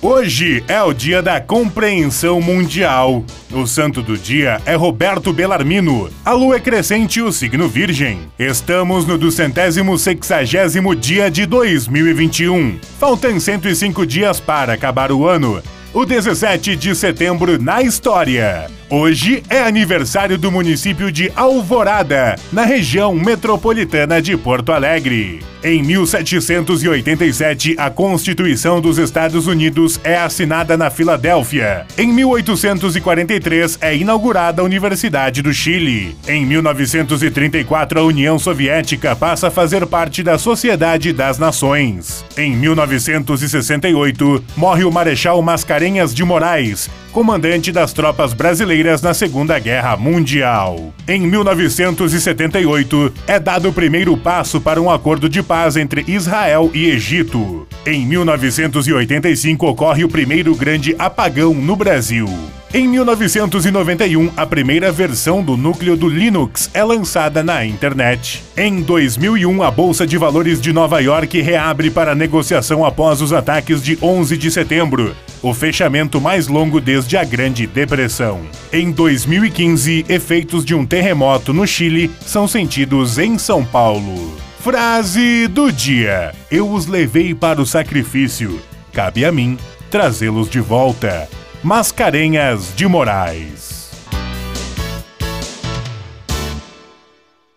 Hoje é o dia da compreensão mundial. O santo do dia é Roberto Bellarmino. A lua é crescente e o signo virgem. Estamos no duzentésimo sexagésimo dia de 2021. Faltam 105 dias para acabar o ano. O 17 de setembro na história. Hoje é aniversário do município de Alvorada, na região metropolitana de Porto Alegre. Em 1787, a Constituição dos Estados Unidos é assinada na Filadélfia. Em 1843, é inaugurada a Universidade do Chile. Em 1934, a União Soviética passa a fazer parte da Sociedade das Nações. Em 1968, morre o Marechal Mascarenhas de Moraes, comandante das tropas brasileiras na Segunda Guerra Mundial. Em 1978, é dado o primeiro passo para um acordo de paz entre Israel e Egito. Em 1985 ocorre o primeiro grande apagão no Brasil. Em 1991, a primeira versão do núcleo do Linux é lançada na internet. Em 2001, a Bolsa de Valores de Nova York reabre para negociação após os ataques de 11 de setembro, o fechamento mais longo desde a Grande Depressão. Em 2015, efeitos de um terremoto no Chile são sentidos em São Paulo. Frase do dia: Eu os levei para o sacrifício. Cabe a mim trazê-los de volta. Mascarenhas de Moraes.